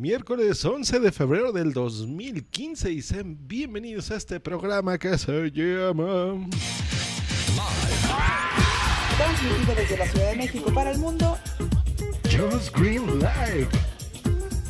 Miércoles 11 de febrero del 2015 y sean bienvenidos a este programa que se llama... Transmitido desde la Ciudad de México para el mundo. Just Green Light.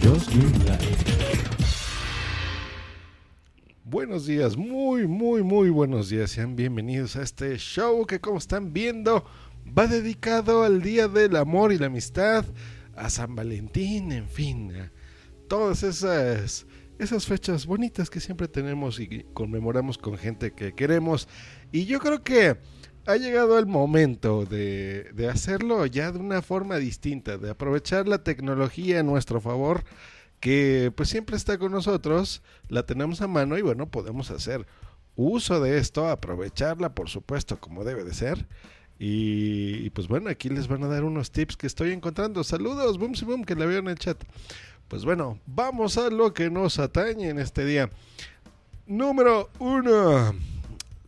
Just Green. Buenos días, muy, muy, muy buenos días. Sean bienvenidos a este show que como están viendo va dedicado al Día del Amor y la Amistad, a San Valentín, en fin, todas esas, esas fechas bonitas que siempre tenemos y conmemoramos con gente que queremos. Y yo creo que ha llegado el momento de, de hacerlo ya de una forma distinta, de aprovechar la tecnología a nuestro favor que pues siempre está con nosotros, la tenemos a mano y bueno, podemos hacer uso de esto, aprovecharla por supuesto como debe de ser. Y, pues bueno, aquí les van a dar unos tips que estoy encontrando. Saludos, boom, boom, que la veo en el chat. Pues bueno, vamos a lo que nos atañe en este día. Número uno.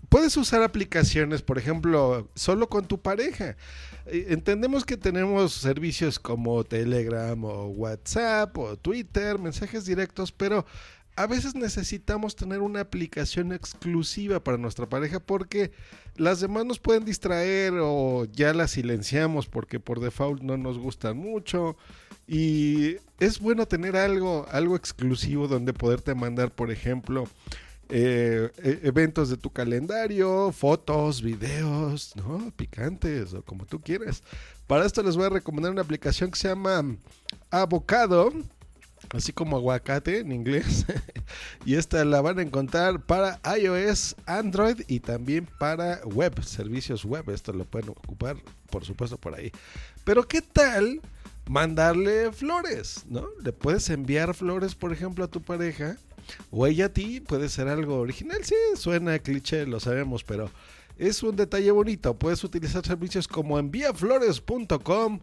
Puedes usar aplicaciones, por ejemplo, solo con tu pareja. Eh, Entendemos que tenemos servicios como Telegram o WhatsApp o Twitter, mensajes directos, pero a veces necesitamos tener una aplicación exclusiva para nuestra pareja porque las demás nos pueden distraer o ya las silenciamos porque por default no nos gustan mucho. Y es bueno tener algo, algo exclusivo donde poderte mandar, por ejemplo, eh, e- eventos de tu calendario, fotos, videos, ¿no? Picantes o como tú quieras. Para esto les voy a recomendar una aplicación que se llama Avocado, así como aguacate en inglés. y esta la van a encontrar para iOS, Android y también para web, servicios web. Esto lo pueden ocupar, por supuesto, por ahí. Pero ¿qué tal mandarle flores? ¿No? Le puedes enviar flores, por ejemplo, a tu pareja o ella a ti puede ser algo original. Sí, suena cliché, lo sabemos, pero es un detalle bonito. Puedes utilizar servicios como enviaflores.com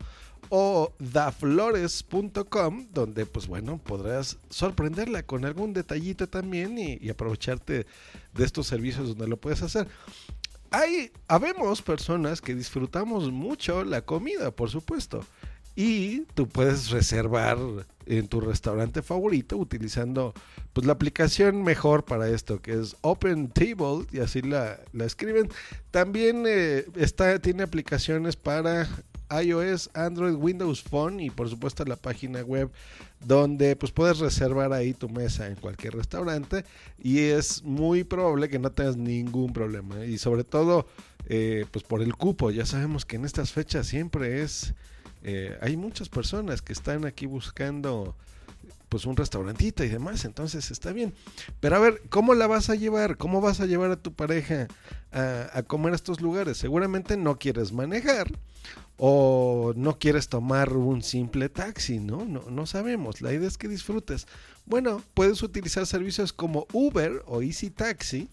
o daflores.com, donde pues bueno, podrás sorprenderla con algún detallito también y, y aprovecharte de estos servicios donde lo puedes hacer. Hay, habemos personas que disfrutamos mucho la comida, por supuesto. Y tú puedes reservar en tu restaurante favorito utilizando pues la aplicación mejor para esto que es Open Table y así la, la escriben. También eh, está, tiene aplicaciones para iOS, Android, Windows Phone y por supuesto la página web donde pues puedes reservar ahí tu mesa en cualquier restaurante y es muy probable que no tengas ningún problema y sobre todo eh, pues por el cupo ya sabemos que en estas fechas siempre es eh, hay muchas personas que están aquí buscando pues un restaurantito y demás, entonces está bien. Pero a ver, ¿cómo la vas a llevar? ¿Cómo vas a llevar a tu pareja a, a comer a estos lugares? Seguramente no quieres manejar o no quieres tomar un simple taxi, ¿no? No, no sabemos. La idea es que disfrutes. Bueno, puedes utilizar servicios como Uber o Easy Taxi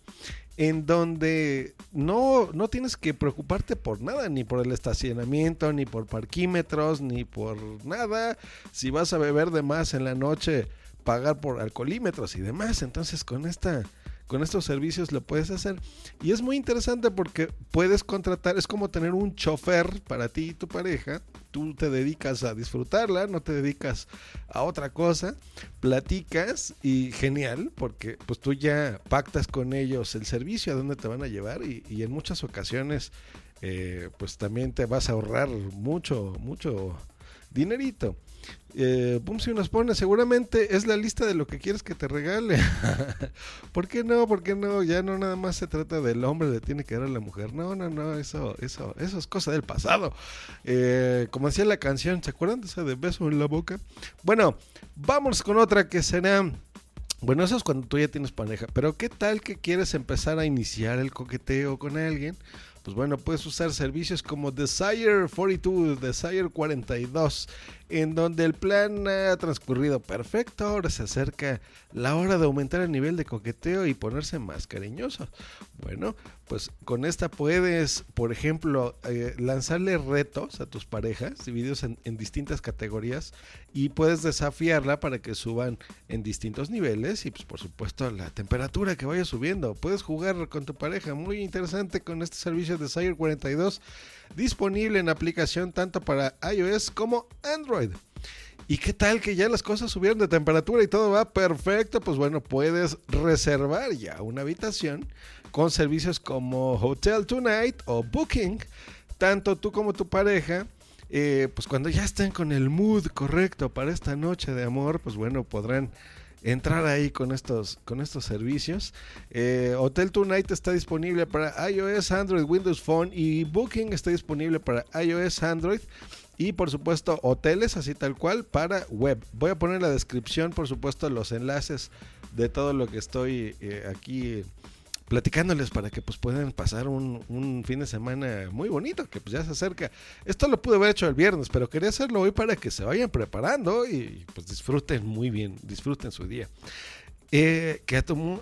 en donde no, no tienes que preocuparte por nada, ni por el estacionamiento, ni por parquímetros, ni por nada. Si vas a beber de más en la noche, pagar por alcoholímetros y demás. Entonces con esta con estos servicios lo puedes hacer. Y es muy interesante porque puedes contratar, es como tener un chofer para ti y tu pareja, tú te dedicas a disfrutarla, no te dedicas a otra cosa, platicas y genial porque pues tú ya pactas con ellos el servicio a dónde te van a llevar y, en muchas ocasiones eh, pues también te vas a ahorrar mucho, mucho dinerito. Eh, Pum, si nos pone, seguramente es la lista de lo que quieres que te regale. ¿Por qué no? ¿Por qué no? Ya no nada más se trata del hombre, le tiene que dar a la mujer. No, no, no, eso, eso, eso es cosa del pasado. Eh, como decía la canción, ¿se acuerdan de esa de beso en la boca? Bueno, vamos con otra que será. Bueno, eso es cuando tú ya tienes pareja. Pero ¿qué tal que quieres empezar a iniciar el coqueteo con alguien? Pues bueno, puedes usar servicios como Desire 42, Desire 42, en donde el plan ha transcurrido perfecto, ahora se acerca la hora de aumentar el nivel de coqueteo y ponerse más cariñoso. Bueno, pues con esta puedes, por ejemplo, eh, lanzarle retos a tus parejas, divididos en, en distintas categorías, y puedes desafiarla para que suban en distintos niveles y pues por supuesto la temperatura que vaya subiendo. Puedes jugar con tu pareja, muy interesante con este servicio de Sire 42 disponible en aplicación tanto para iOS como Android. ¿Y qué tal que ya las cosas subieron de temperatura y todo va perfecto? Pues bueno, puedes reservar ya una habitación con servicios como Hotel Tonight o Booking. Tanto tú como tu pareja, eh, pues cuando ya estén con el mood correcto para esta noche de amor, pues bueno, podrán entrar ahí con estos, con estos servicios. Eh, Hotel Tonight está disponible para iOS, Android, Windows Phone y Booking está disponible para iOS, Android. Y por supuesto, hoteles así tal cual para web. Voy a poner en la descripción, por supuesto, los enlaces de todo lo que estoy eh, aquí platicándoles para que pues puedan pasar un, fin de semana muy bonito, que pues ya se acerca. Esto lo pude haber hecho el viernes, pero quería hacerlo hoy para que se vayan preparando y pues disfruten muy bien, disfruten su día. Eh, que a, tu,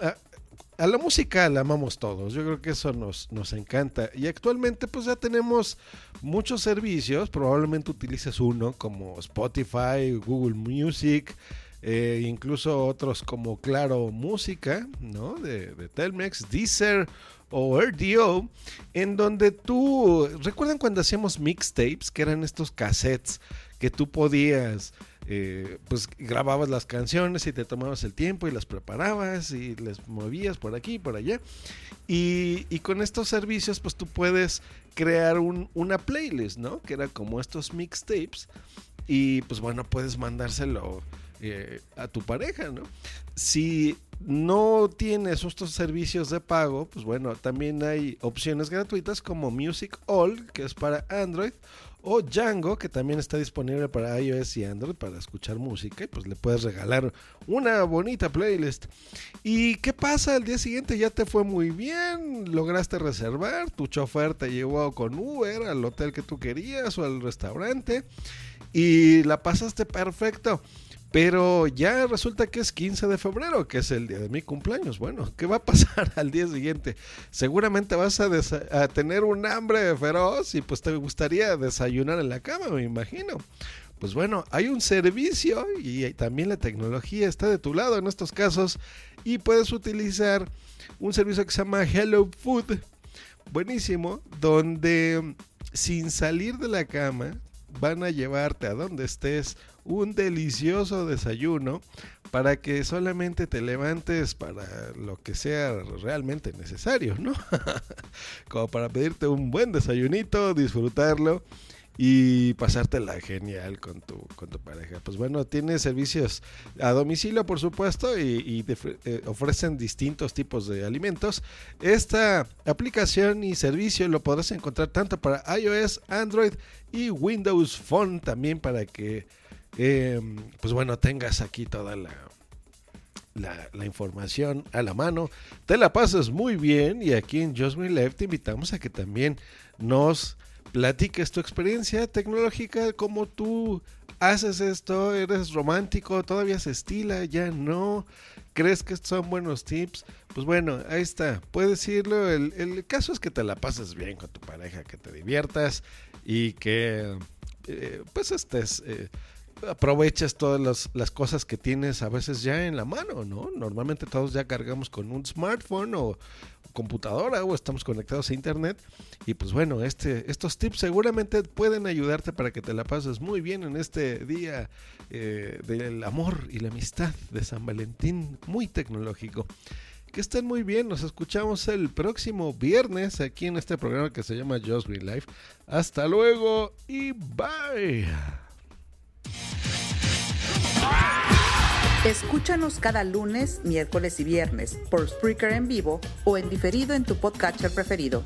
a, la música la amamos todos, yo creo que eso nos, nos encanta. Y actualmente pues ya tenemos muchos servicios, probablemente utilices uno como Spotify, Google Music, eh, incluso otros como Claro Música, ¿no? De, de Telmex, Deezer o RDO, en donde tú, ¿recuerdan cuando hacíamos mixtapes? Que eran estos cassettes que tú podías, eh, pues grababas las canciones y te tomabas el tiempo y las preparabas y les movías por aquí y por allá. Y, con estos servicios, pues tú puedes crear un, una playlist, ¿no? Que era como estos mixtapes. Y pues bueno, puedes mandárselo eh, a tu pareja, ¿no? Si no tienes estos servicios de pago, pues bueno, también hay opciones gratuitas como Music All, que es para Android, o Django, que también está disponible para iOS y Android para escuchar música y pues le puedes regalar una bonita playlist. ¿Y qué pasa? Al día siguiente ya te fue muy bien, lograste reservar, tu chofer te llevó con Uber al hotel que tú querías o al restaurante y la pasaste perfecto. Pero ya resulta que es 15 de febrero, que es el día de mi cumpleaños. Bueno, ¿qué va a pasar al día siguiente? Seguramente vas a, tener un hambre feroz y pues te gustaría desayunar en la cama, me imagino. Pues bueno, hay un servicio y también la tecnología está de tu lado en estos casos y puedes utilizar un servicio que se llama Hello Food. Buenísimo, donde sin salir de la cama van a llevarte a donde estés un delicioso desayuno para que solamente te levantes para lo que sea realmente necesario, ¿no? Como para pedirte un buen desayunito, disfrutarlo y pasártela genial con tu, con tu pareja. Pues bueno, tiene servicios a domicilio, por supuesto, y, eh, ofrecen distintos tipos de alimentos. Esta aplicación y servicio lo podrás encontrar tanto para iOS, Android y Windows Phone también para que, eh, pues bueno, tengas aquí toda la, la, la, información a la mano, te la pasas muy bien y aquí en Just Me Live te invitamos a que también nos platiques tu experiencia tecnológica, cómo tú haces esto, eres romántico, todavía se estila, ya no, crees que son buenos tips, pues bueno, ahí está, puedes irlo, el, el caso es que te la pases bien con tu pareja, que te diviertas y que eh, pues estés... Eh, aprovechas todas las, las, cosas que tienes a veces ya en la mano, ¿no? Normalmente todos ya cargamos con un smartphone o computadora o estamos conectados a internet y pues bueno, este, estos tips seguramente pueden ayudarte para que te la pases muy bien en este día eh, del amor y la amistad de San Valentín, muy tecnológico. Que estén muy bien, nos escuchamos el próximo viernes aquí en este programa que se llama Just Green Life. Hasta luego y bye. Escúchanos cada lunes, miércoles y viernes por Spreaker en vivo o en diferido en tu podcatcher preferido.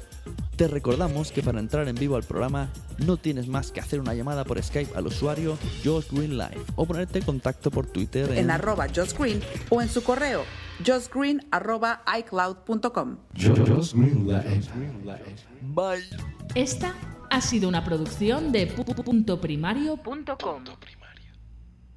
Te recordamos que para entrar en vivo al programa no tienes más que hacer una llamada por Skype al usuario Josh Green Live o ponerte en contacto por Twitter en, arroba Josh Green o en su correo joshgreen arroba iCloud.com. Bye. Esta ha sido una producción de puntoprimario.com.